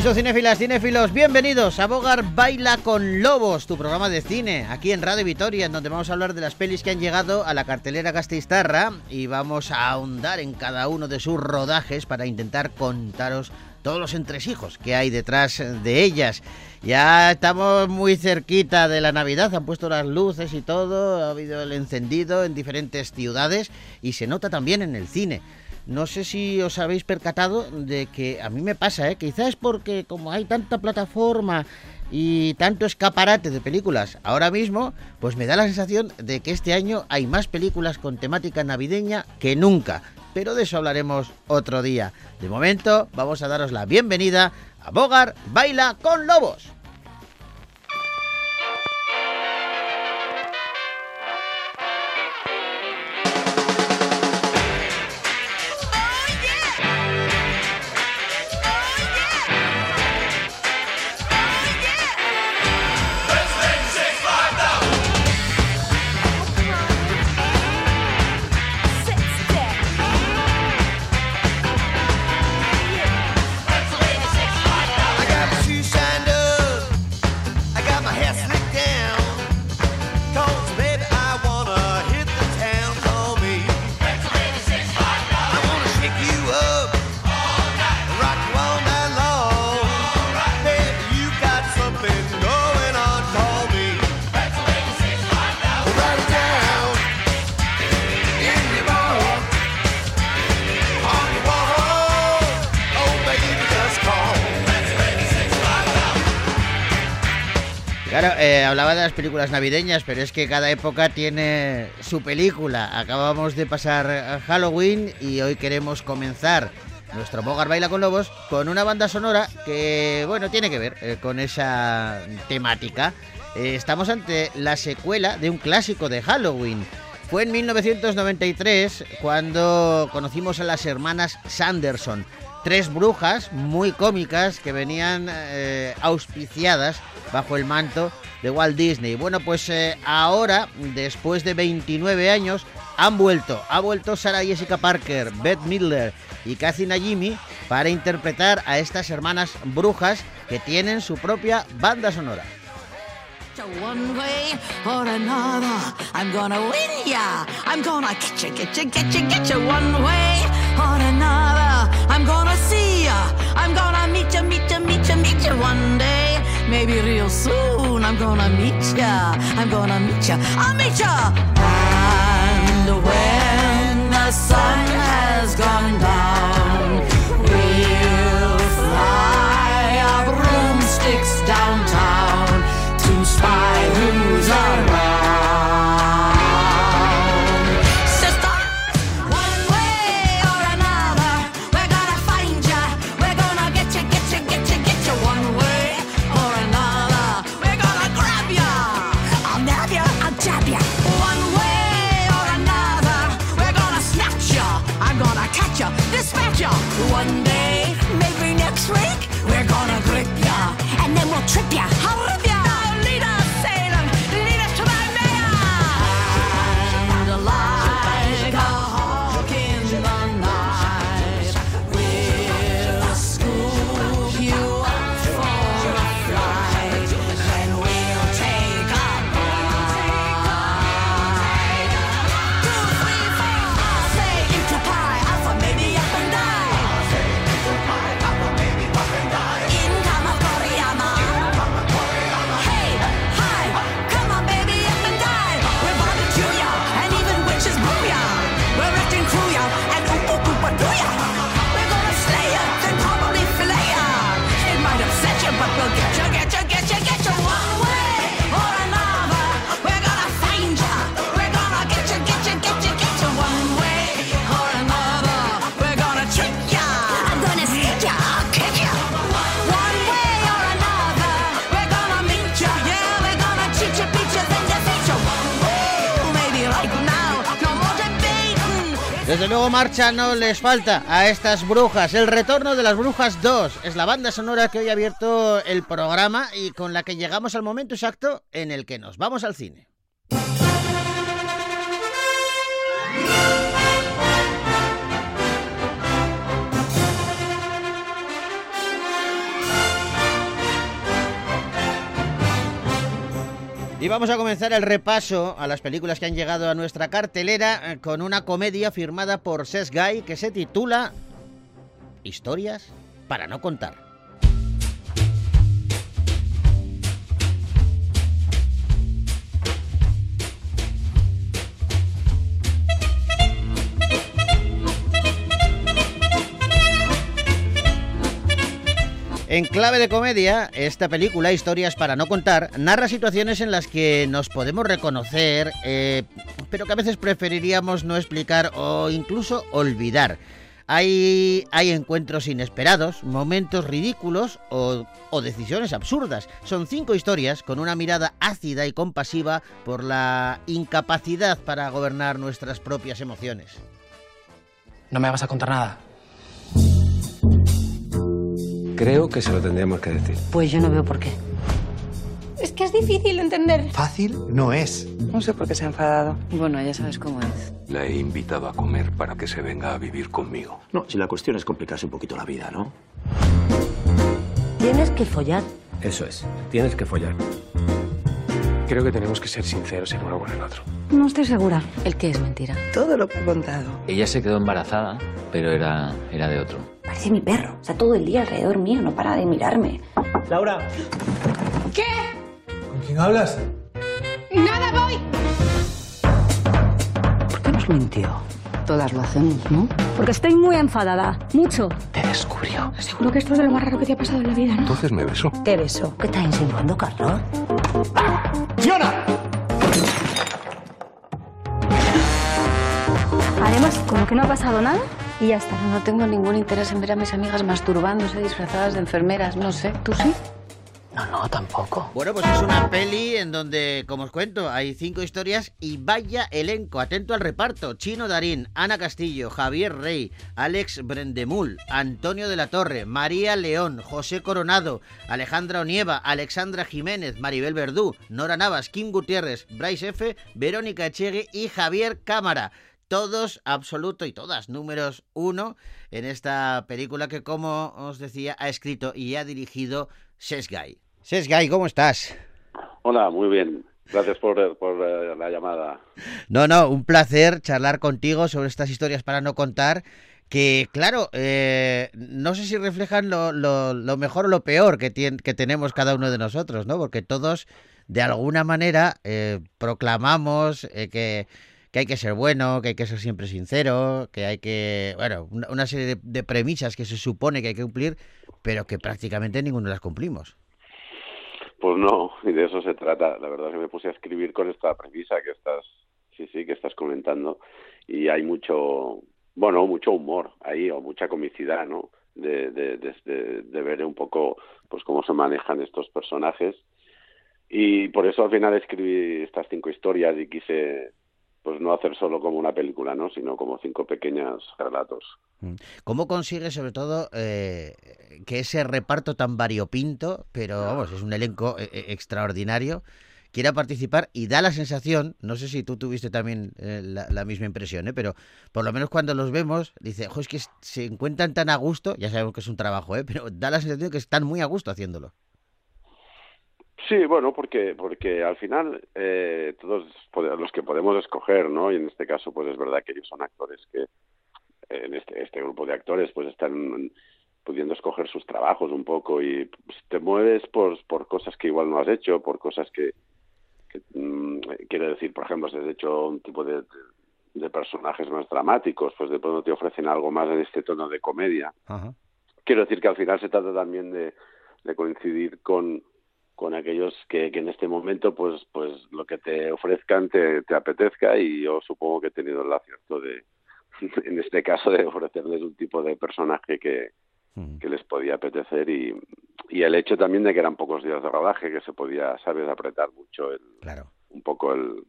Caixo cinéfilas, cinéfilos, bienvenidos a Bogar Baila con Lobos, tu programa de cine, aquí en Radio Vitoria, en donde vamos a hablar de las pelis que han llegado a la cartelera Gasteiztarra y vamos a ahondar en cada uno de sus rodajes para intentar contaros todos los entresijos que hay detrás de ellas. Ya estamos muy cerquita de la Navidad, han puesto las luces y todo, ha habido el encendido en diferentes ciudades y se nota también en el cine. No sé si os habéis percatado de que a mí me pasa, ¿eh? quizás porque como hay tanta plataforma y tanto escaparate de películas ahora mismo, pues me da la sensación de que este año hay más películas con temática navideña que nunca. Pero de eso hablaremos otro día. De momento, vamos a daros la bienvenida a Bogar Baila con Lobos. Eh, hablaba de las películas navideñas, pero es que cada época tiene su película. Acabamos de pasar Halloween y hoy queremos comenzar nuestro Bogar Baila con Lobos con una banda sonora que, bueno, tiene que ver eh, con esa temática. Eh, estamos ante la secuela de un clásico de Halloween. Fue en 1993 cuando conocimos a las hermanas Sanderson, tres brujas muy cómicas que venían eh, auspiciadas bajo el manto de Walt Disney. Bueno, pues eh, ahora, después de 29 años, han vuelto. Ha vuelto Sarah Jessica Parker, Beth Midler y Kathy Najimy para interpretar a estas hermanas brujas que tienen su propia banda sonora. I'm gonna win ya. I'm gonna get you. One way another, you, one day. Maybe real soon, I'm gonna meet ya. I'm gonna meet ya. I'll meet ya. And when the sun has gone down, we'll fly our broomsticks downtown to spy who's and Desde luego marcha no les falta a estas brujas. El retorno de las brujas 2 es la banda sonora que hoy ha abierto el programa y con la que llegamos al momento exacto en el que nos vamos al cine. Y vamos a comenzar el repaso a las películas que han llegado a nuestra cartelera eh, con una comedia firmada por Ses Guy que se titula Historias para no contar. En clave de comedia, esta película, Historias para no contar, narra situaciones en las que nos podemos reconocer, eh, pero que a veces preferiríamos no explicar o incluso olvidar. Hay, hay encuentros inesperados, momentos ridículos o, o decisiones absurdas. Son cinco historias con una mirada ácida y compasiva por la incapacidad para gobernar nuestras propias emociones. No me vas a contar nada. Creo que se lo tendríamos que decir. Pues yo no veo por qué. Es que es difícil entender. Fácil no es. No sé por qué se ha enfadado. Bueno, ya sabes cómo es. La he invitado a comer para que se venga a vivir conmigo. No, si la cuestión es complicarse un poquito la vida, ¿no? Tienes que follar. Eso es. Tienes que follar. Creo que tenemos que ser sinceros el uno con el otro. No estoy segura. ¿El qué es mentira? Todo lo que he contado. Ella se quedó embarazada, pero era, era de otro. Parece mi perro. Está todo el día alrededor mío, no para de mirarme. Laura, ¿Qué? ¿con quién hablas? ¡Nada, voy! ¿Por qué nos mintió? Todas lo hacemos, ¿no? Porque estoy muy enfadada. Mucho. Te descubrió. Seguro que esto es de lo más raro que te ha pasado en la vida, ¿no? Entonces me besó. ¿Qué beso? ¿Qué estás insinuando, Carlos? ¡Fiona! Haremos como que no ha pasado nada y ya está. No tengo ningún interés en ver a mis amigas masturbándose disfrazadas de enfermeras. No sé. ¿Tú sí? No, no, tampoco. Bueno, pues es una peli en donde, como os cuento, hay cinco historias y vaya elenco. Atento al reparto. Chino Darín, Ana Castillo, Javier Rey, Alex Brendemul, Antonio de la Torre, María León, José Coronado, Alejandra Onieva, Alexandra Jiménez, Maribel Verdú, Nora Navas, Kim Gutiérrez, Bryce F., Verónica Echegue y Javier Cámara. Todos, absoluto y todas, números uno en esta película que, como os decía, ha escrito y ha dirigido Sesgay. Sesgay, ¿cómo estás? Hola, muy bien. Gracias por, por eh, la llamada. No, no, un placer charlar contigo sobre estas historias para no contar. Que, claro, eh, no sé si reflejan lo, lo- lo mejor o lo peor que, que tenemos cada uno de nosotros, ¿no? Porque todos, de alguna manera, eh, proclamamos eh, que, que hay que ser bueno, que hay que ser siempre sincero, que hay que. Bueno, una, serie de, premisas que se supone que hay que cumplir, pero que prácticamente ninguno las cumplimos. Pues no, y de eso se trata. La verdad es que me puse a escribir con esta premisa que estás, sí, sí, que estás comentando. Y hay mucho, bueno, mucho humor ahí, o mucha comicidad, ¿no? De, de, de- de ver un poco, pues, cómo se manejan estos personajes. Y por eso al final escribí estas cinco historias y quise, pues, no hacer solo como una película, ¿no? Sino como cinco pequeños relatos. Mm. ¿Cómo consigues, sobre todo, eh, que ese reparto tan variopinto, pero vamos, es un elenco eh, eh, extraordinario, quiera participar y da la sensación, no sé si tú tuviste también eh, la, misma impresión, ¿eh? pero por lo menos cuando los vemos, dice, "Jo, es que se encuentran tan a gusto, ya sabemos que es un trabajo, ¿eh? pero da la sensación de que están muy a gusto haciéndolo. Sí, bueno, porque porque al final eh, todos los que podemos escoger, ¿no? Y en este caso, pues es verdad que ellos son actores que en este este grupo de actores, pues están pudiendo escoger sus trabajos un poco y pues, te mueves por por cosas que igual no has hecho, por cosas que, que mm, quiero decir, por ejemplo, si has hecho un tipo de, de de personajes más dramáticos, pues de pronto te ofrecen algo más en este tono de comedia Ajá. quiero decir que al final se trata también de, de coincidir con, con aquellos que, que en este momento pues pues lo que te ofrezcan te, te apetezca y yo supongo que he tenido el acierto de en este caso de ofrecerles un tipo de personaje que, Mm. que les podía apetecer y, y el hecho también de que eran pocos días de rodaje que se podía sabes apretar mucho el, Claro. un poco el,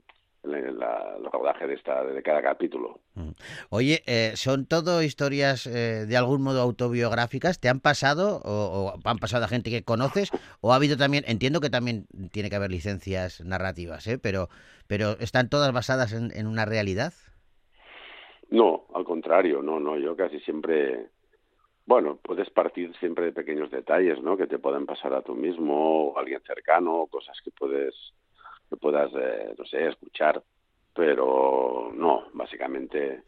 la- el rodaje de esta de cada capítulo Mm. Oye, eh, ¿son todo historias eh, de algún modo autobiográficas? ¿Te han pasado o, o han pasado a gente que conoces? ¿O ha habido también, entiendo que también tiene que haber licencias narrativas, ¿eh? pero, pero ¿están todas basadas en, en una realidad? No, al contrario, no, no, yo casi siempre, bueno, puedes partir siempre de pequeños detalles, ¿no? Que te pueden pasar a tú mismo o a alguien cercano, cosas que puedes que puedas, eh, no sé, escuchar, pero no, básicamente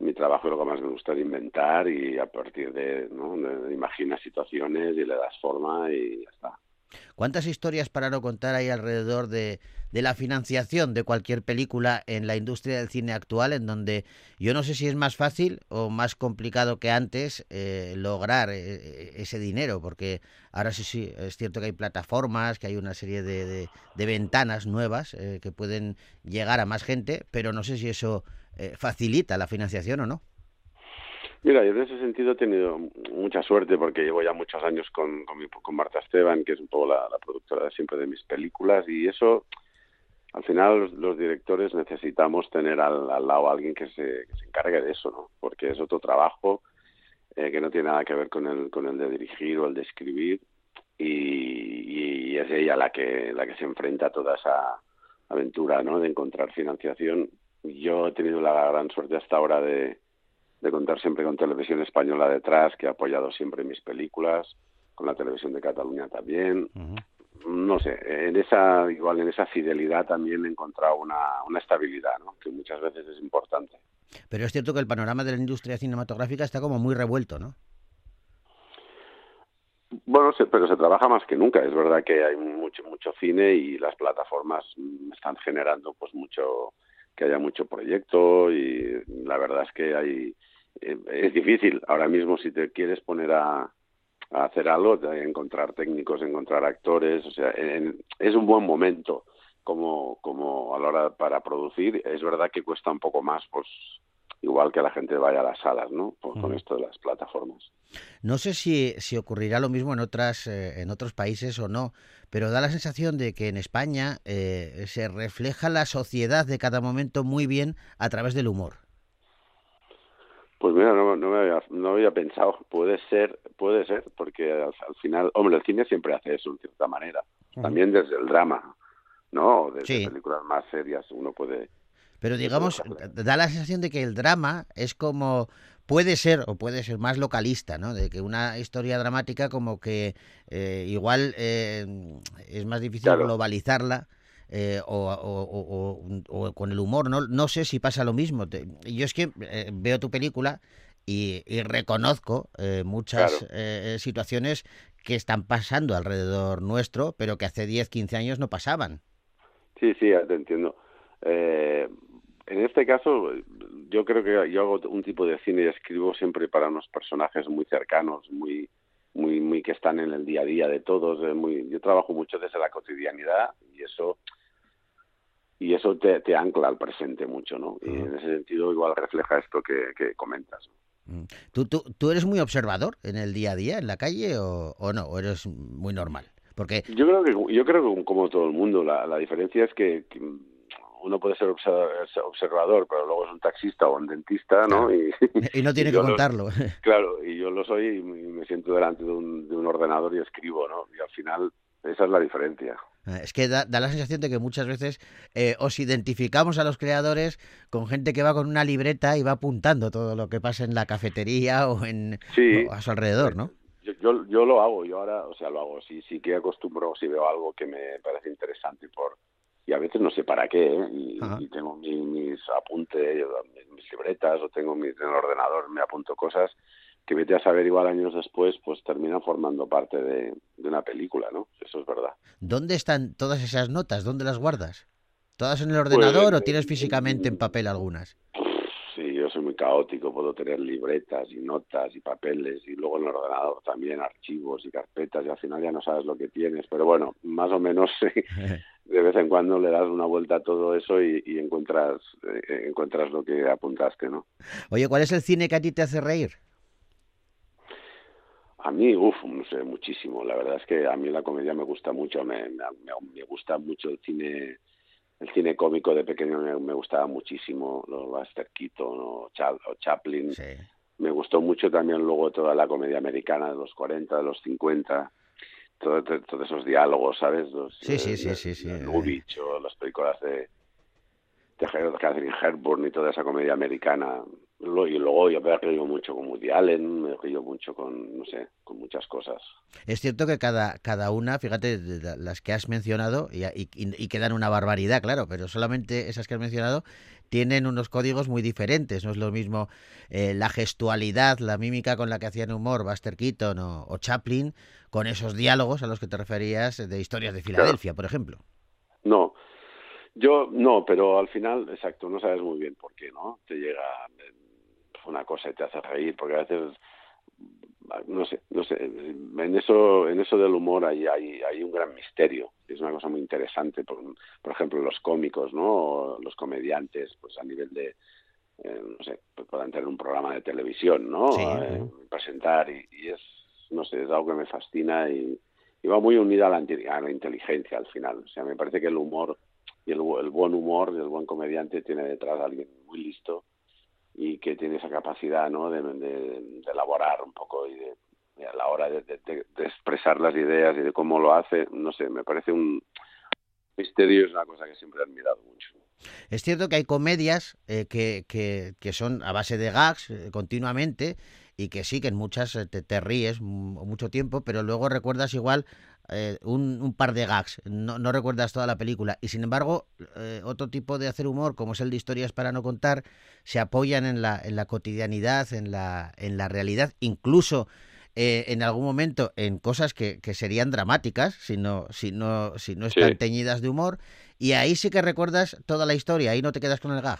mi trabajo lo que más me gusta es inventar y a partir de, ¿no? de- de imaginas situaciones y le das forma y ya está. ¿Cuántas historias para no contar hay alrededor de, la financiación de cualquier película en la industria del cine actual, en donde yo no sé si es más fácil o más complicado que antes eh, lograr eh, ese dinero? Porque ahora sí, sí, es cierto que hay plataformas, que hay una serie de ventanas nuevas eh, que pueden llegar a más gente, pero no sé si eso eh, facilita la financiación o no. Mira, yo en ese sentido he tenido mucha suerte porque llevo ya muchos años con, con, mi- con Marta Esteban, que es un poco la, productora siempre de mis películas, y eso, al final los, directores necesitamos tener al, al lado a alguien que se, se encargue de eso, ¿no? Porque es otro trabajo eh, que no tiene nada que ver con el, con el de dirigir o el de escribir, y, y es ella la que, la que se enfrenta a toda esa aventura, ¿no? De encontrar financiación. Yo he tenido la gran suerte hasta ahora de de contar siempre con Televisión Española detrás, que ha apoyado siempre mis películas, con la Televisión de Cataluña también. No sé, en esa, igual en esa fidelidad también he encontrado una, una estabilidad, ¿no? que muchas veces es importante. Pero es cierto que el panorama de la industria cinematográfica está como muy revuelto, ¿no? Bueno, se- pero se trabaja más que nunca. Es verdad que hay mucho mucho cine y las plataformas están generando pues mucho que haya mucho proyecto y la verdad es que hay es difícil ahora mismo si te quieres poner a, a hacer algo, encontrar técnicos, encontrar actores, o sea, en- es un buen momento como como a la hora para producir. Es verdad que cuesta un poco más, pues igual que la gente vaya a las salas, ¿no? Por- con esto de las plataformas. No sé si, si ocurrirá lo mismo en otras eh, en otros países o no, pero da la sensación de que en España eh, se refleja la sociedad de cada momento muy bien a través del humor. Pues mira, no, no me había, no había pensado. Puede ser, puede ser, porque al, al final, hombre, el cine siempre hace eso en cierta manera. También desde el drama, ¿no? Desde Sí. películas más serias uno puede. Pero digamos, da la sensación de que el drama es como puede ser o puede ser más localista, ¿no? De que una historia dramática como que eh, igual eh, es más difícil Claro. globalizarla eh, o, o- o- o- o con el humor, ¿no? No sé si pasa lo mismo. Te- Yo es que eh, veo tu película y, y reconozco eh, muchas Claro. eh, situaciones que están pasando alrededor nuestro, pero que hace 10, 15 años no pasaban. Sí, sí, te entiendo. Eh, en este caso, yo creo que yo hago un tipo de cine y escribo siempre para unos personajes muy cercanos, muy, muy, muy que están en el día a día de todos. muy, yo trabajo mucho desde la cotidianidad y eso y eso te, te ancla al presente mucho, ¿no? Y en ese sentido igual refleja esto que, que comentas. Mm. ¿Tú, tú, ¿Tú eres muy observador en el día a día, en la calle, o, o no? ¿O eres muy normal? Porque Yo creo que yo creo que como todo el mundo la, la diferencia es que, que uno puede ser observador, pero luego es un taxista o un dentista, ¿no? Y, y no tiene que lo- contarlo. claro, y yo lo soy y me me siento delante de un, de un ordenador y escribo, ¿no? Y al final esa es la diferencia. Es que da, da la sensación de que muchas veces eh, os identificamos a los creadores con gente que va con una libreta y va apuntando todo lo que pasa en la cafetería o, en, Sí. o a su alrededor, ¿no? Yo, yo, yo lo hago, yo ahora, o sea, lo hago, sí, sí que acostumbro, si veo algo que me parece interesante por y a veces no sé para qué, ¿eh? y, tengo mi- mis apuntes, mis libretas o tengo mis, en el ordenador, me apunto cosas que vete a saber igual años después, pues terminan formando parte de, de una película, ¿no? Eso es verdad. ¿Dónde están todas esas notas? ¿Dónde las guardas? ¿Todas en el ordenador Pues, o tienes físicamente en papel algunas? Sí, yo soy muy caótico, puedo tener libretas y notas y papeles y luego en el ordenador también archivos y carpetas y al final ya no sabes lo que tienes, pero bueno, más o menos de vez en cuando le das una vuelta a todo eso y, y encuentras eh, encuentras lo que apuntaste, ¿no? Oye, ¿cuál es el cine que a ti te hace reír? A mí, uff, no sé, muchísimo. La verdad es que a mí la comedia me gusta mucho, me, me, me gusta mucho el cine el cine cómico de pequeño me, me gustaba muchísimo, los Buster Keaton o, Cha- o Chaplin. Me gustó mucho también luego toda la comedia americana de los 40, de los 50, todo- todo- todos esos diálogos, ¿sabes? Los, Sí, sí, eh, sí, sí, sí. Lubitsch o las películas de, de Catherine Hepburn y toda esa comedia americana. Y luego yo me he reído mucho con Woody Allen, me he reído mucho con, no sé, con muchas cosas. Es cierto que cada, cada una, fíjate, de la- las que has mencionado, y, y, y quedan una barbaridad, claro, pero solamente esas que has mencionado tienen unos códigos muy diferentes. No es lo mismo eh, la gestualidad, la mímica con la que hacían humor Buster Keaton o, o Chaplin, con esos diálogos a los que te referías de historias de Filadelfia, por ejemplo. No, yo no, pero al final, exacto, no sabes muy bien por qué, ¿no? Te llega una cosa y te hace reír, porque a veces, no sé, no sé, en eso, en eso del humor hay, hay, hay un gran misterio, es una cosa muy interesante, por, por ejemplo, los cómicos, ¿no? O los comediantes, pues a nivel de, eh, no sé, pues puedan tener un programa de televisión, ¿no? Sí, Eh, sí. presentar y, y es, no sé, es algo que me fascina y, y va muy unida a la, a la inteligencia al final. O sea, me parece que el humor y el, el buen humor y el buen comediante tiene detrás a alguien muy listo y que tiene esa capacidad, ¿no? De, elaborar un poco y de, a la hora de, expresar las ideas y de cómo lo hace, no sé, me parece un misterio, es una cosa que siempre he admirado mucho. Es cierto que hay comedias eh, que, que, que son a base de gags eh, continuamente y que sí, que en muchas eh, te, te ríes mu- mucho tiempo, pero luego recuerdas igual eh, un, un par de gags, no, no recuerdas toda la película. Y sin embargo, eh, otro tipo de hacer humor, como es el de historias para no contar, se apoyan en la, en la cotidianidad, en la, en la realidad, incluso eh, en algún momento en cosas que, que serían dramáticas, si no, si no, si no están Sí. teñidas de humor, y ahí sí que recuerdas toda la historia, ahí no te quedas con el gag.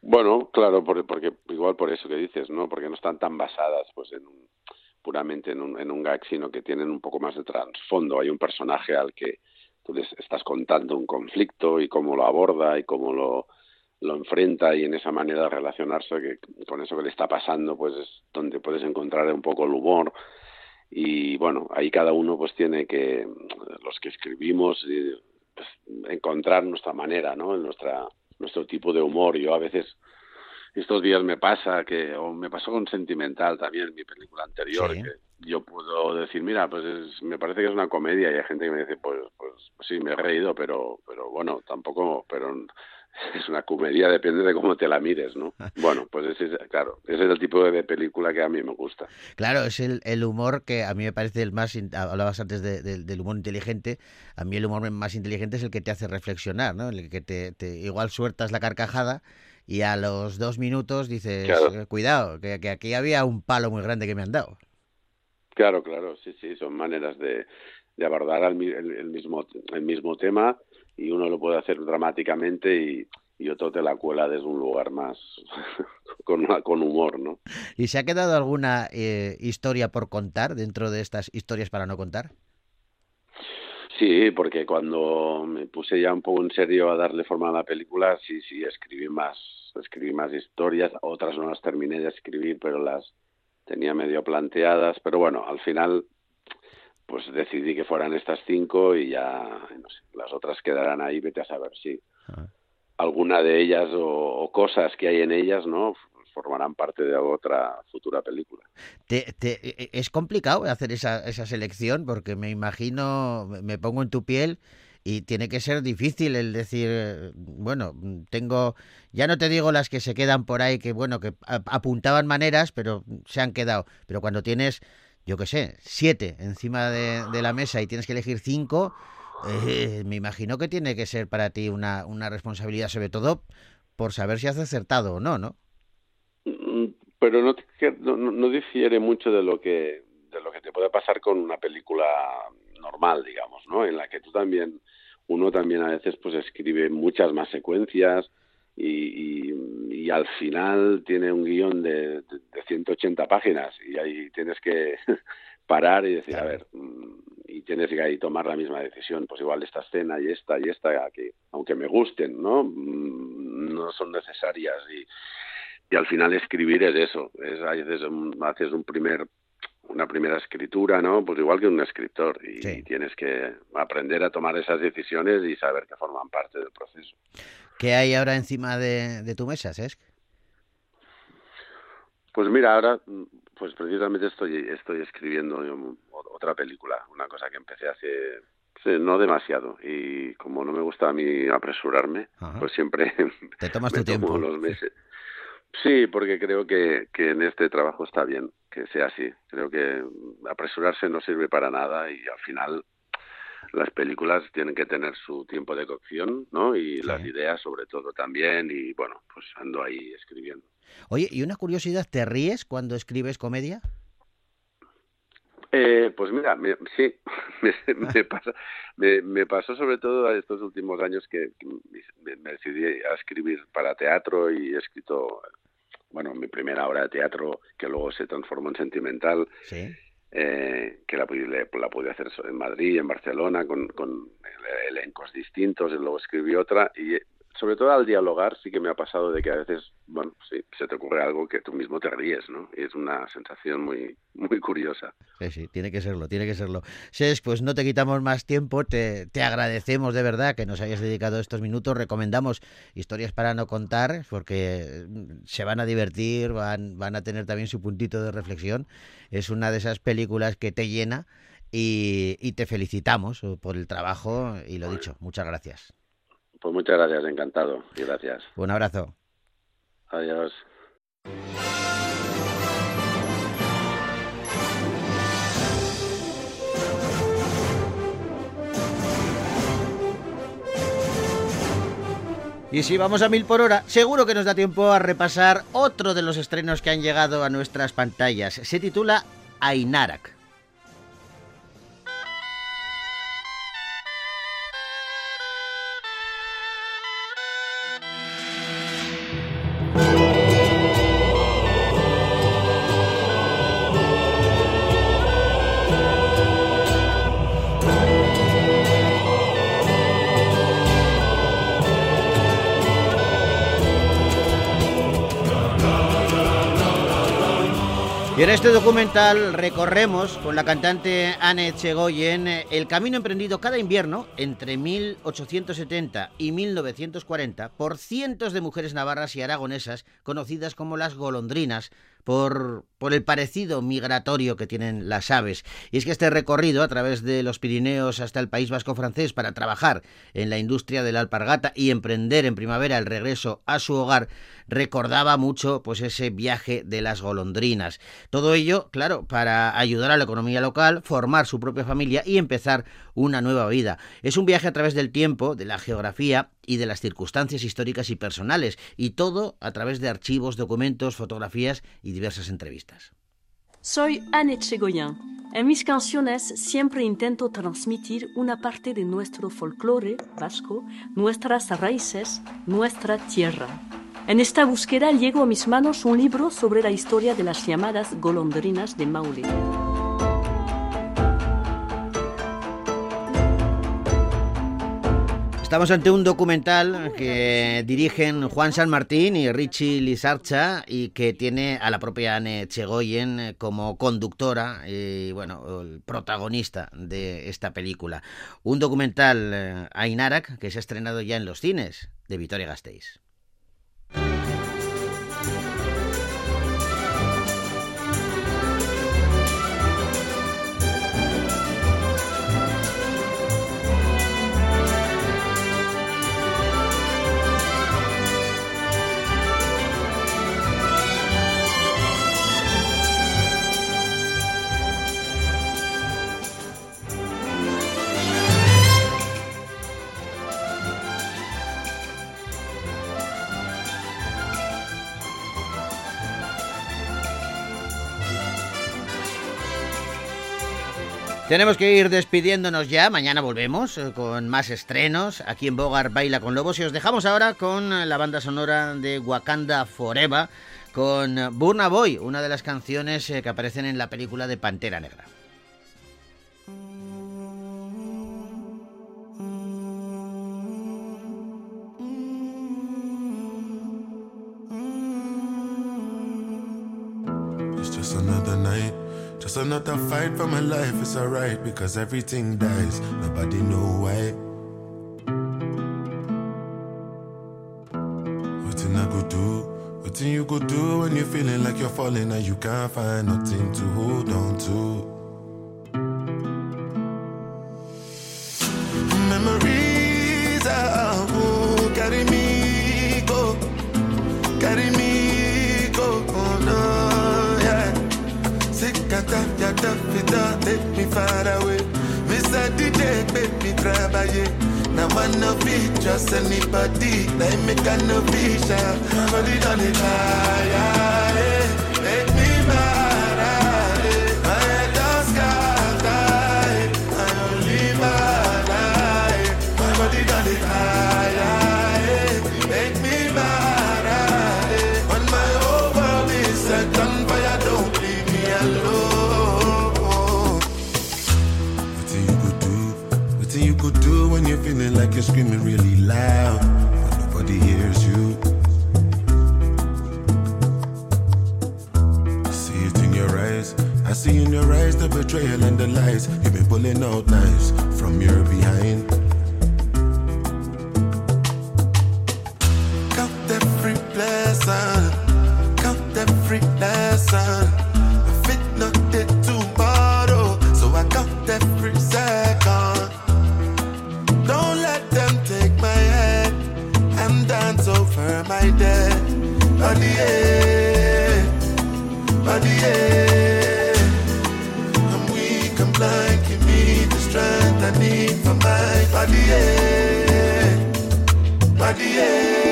Bueno, claro, por- porque igual por eso que dices, ¿no? Porque no están tan basadas, pues, en un- puramente en un, en un gag, sino que tienen un poco más de trasfondo. Hay un personaje al que tú les estás contando un conflicto y cómo lo aborda y cómo lo, lo enfrenta y en esa manera de relacionarse que con eso que le está pasando, pues es donde puedes encontrar un poco el humor y bueno, ahí cada uno pues tiene que, los que escribimos, eh, pues, encontrar nuestra manera, ¿no? Nuestra, nuestro tipo de humor. Yo a veces, estos días me pasa que, o me pasó con Sentimental también, mi película anterior, Sí. que yo puedo decir, mira, pues es- me parece que es una comedia y hay gente que me dice, pues, pues sí, me he reído, pero, pero bueno, tampoco, pero es una comedia, depende de cómo te la mires, ¿no? Bueno, pues ese es, claro, ese es el tipo de película que a mí me gusta. Claro, es el, el humor que a mí me parece el más, hablabas antes de- de- del humor inteligente, a mí el humor más inteligente es el que te hace reflexionar, ¿no? El que te, te- igual sueltas la carcajada y a los dos minutos dices, Claro. "Eh, cuidado, que, que aquí había un palo muy grande que me han dado. Claro, claro, sí, sí, son maneras de, de abordar el, el mismo, el mismo tema y uno lo puede hacer dramáticamente y, y otro te la cuela desde un lugar más con, con humor, ¿no? ¿Y se ha quedado alguna eh, historia por contar dentro de estas historias para no contar? Sí, porque cuando me puse ya un poco en serio a darle forma a la película, sí, sí, escribí más, escribí más historias, otras no las terminé de escribir, pero las tenía medio planteadas, pero bueno, al final pues decidí que fueran estas cinco y ya, no sé, las otras quedarán ahí, vete a saber si alguna de ellas o, o cosas que hay en ellas, ¿no? formarán parte de otra futura película. Te- te- e- es complicado hacer esa, esa selección porque me imagino, me pongo en tu piel y tiene que ser difícil el decir, bueno, tengo, ya no te digo las que se quedan por ahí, que bueno, que apuntaban maneras, pero se han quedado. Pero cuando tienes, yo qué sé, siete encima de, la mesa y tienes que elegir cinco, eh, me imagino que tiene que ser para ti una, una responsabilidad, sobre todo por saber si has acertado o no, ¿no? Mm, Pero no, no- no difiere mucho de lo que de lo que te puede pasar con una película normal, digamos, ¿no? En la que tú también, uno también a veces pues escribe muchas más secuencias y, y, y al final tiene un guion de, de, de 180 páginas y ahí tienes que parar y decir, a ver, mm, y tienes que ahí tomar la misma decisión, pues igual esta escena y esta y esta, que aunque me gusten, ¿no? Mm, No son necesarias y, y al final escribir es eso, es a veces un- haces un primer una primera escritura, ¿no? Pues igual que un escritor y tienes que aprender a tomar esas decisiones y saber que forman parte del proceso. ¿Qué hay ahora encima de, de tu mesa, Cesc? Pues mira, ahora mm, pues precisamente estoy estoy escribiendo otra película, una cosa que empecé hace Sí, no demasiado. Y como no me gusta a mí apresurarme, Ajá. pues siempre Te tomas me tu tiempo. los meses. Sí, porque creo que, que en este trabajo está bien que sea así. Creo que apresurarse no sirve para nada y al final las películas tienen que tener su tiempo de cocción, ¿no? Y las ideas sobre todo también y bueno, pues ando ahí escribiendo. Oye, y una curiosidad, ¿te ríes cuando escribes comedia? Eh, pues mira, me- sí, me, me pasa, me, me pasó sobre todo a estos últimos años que me decidí a escribir para teatro y he escrito, bueno, mi primera obra de teatro que luego se transformó en sentimental, Sí. eh, que la, pude- la pude hacer en Madrid, en Barcelona, con, con elencos distintos, y luego escribí otra y sobre todo al dialogar sí que me ha pasado de que a veces, bueno, sí, se te ocurre algo que tú mismo te ríes, ¿no? Y es una sensación muy, muy curiosa. Sí, sí, tiene que serlo, tiene que serlo. Ses, pues no te quitamos más tiempo, te, te agradecemos de verdad que nos hayas dedicado estos minutos, recomendamos historias para no contar, porque mm, se van a divertir, van, van a tener también su puntito de reflexión, es una de esas películas que te llena y, y te felicitamos eh, por el trabajo y lo dicho, muchas gracias. Pues muchas gracias, encantado. Y gracias. Un abrazo. Adiós. Y si vamos a mil por hora, seguro que nos da tiempo a repasar otro de los estrenos que han llegado a nuestras pantallas. Se titula Ainarak. Y en este documental recorremos con la cantante Anne Chegoyen el camino emprendido cada invierno entre 1870 y 1940 por cientos de mujeres navarras y aragonesas conocidas como las golondrinas por, el parecido migratorio que tienen las aves. Y es que este recorrido a través de los Pirineos hasta el País Vasco francés para trabajar en la industria de la alpargata y emprender en primavera el regreso a su hogar recordaba mucho pues ese viaje de las golondrinas. Todo ello, claro, para ayudar a la economía local, formar su propia familia y empezar una nueva vida. Es un viaje a través del tiempo, de la geografía y de las circunstancias históricas y personales, y todo a través de archivos, documentos, fotografías y diversas entrevistas. Soy Anne Chegoyen. En mis canciones siempre intento transmitir una parte de nuestro folclore vasco, nuestras raíces, nuestra tierra. En esta búsqueda llegó a mis manos un libro sobre la historia de las llamadas golondrinas de Maule. Estamos ante un documental que dirigen Juan San Martín y Richie Lizarcha y que tiene a la propia Anne Chegoyen como conductora y bueno, el protagonista de esta película. Un documental eh, Ainarak que se ha estrenado ya en los cines de Vitoria Gasteiz. Tenemos que ir despidiéndonos ya. Mañana volvemos eh, con más estrenos aquí en Bogar Baila con Lobos. Y os dejamos ahora con la banda sonora de Wakanda Forever, con Burna Boy, una de las canciones eh, que aparecen en la película de Pantera Negra. It's just another just another fight for my life. It's alright because everything dies, nobody know why. Nothing I could do, nothing you could do when you're feeling like you're falling and you can't find nothing to hold on to. Take me far away. Mr. DJ make me travaille. Now I no be just anybody. Now me can no be shy. But it only fire. When like you're screaming really loud, but nobody hears you? I see it in your eyes. I see in your eyes the betrayal and the lies. You've been pulling out knives from your behind. Need for my body. Body, yeah.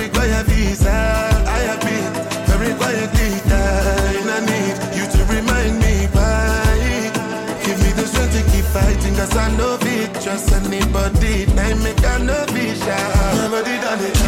Require visa. I have been very quietly dying. I need you to remind me why. Give me the strength to keep fighting, cause I know it. Trust anybody, I make I know be shy. Nobody done it.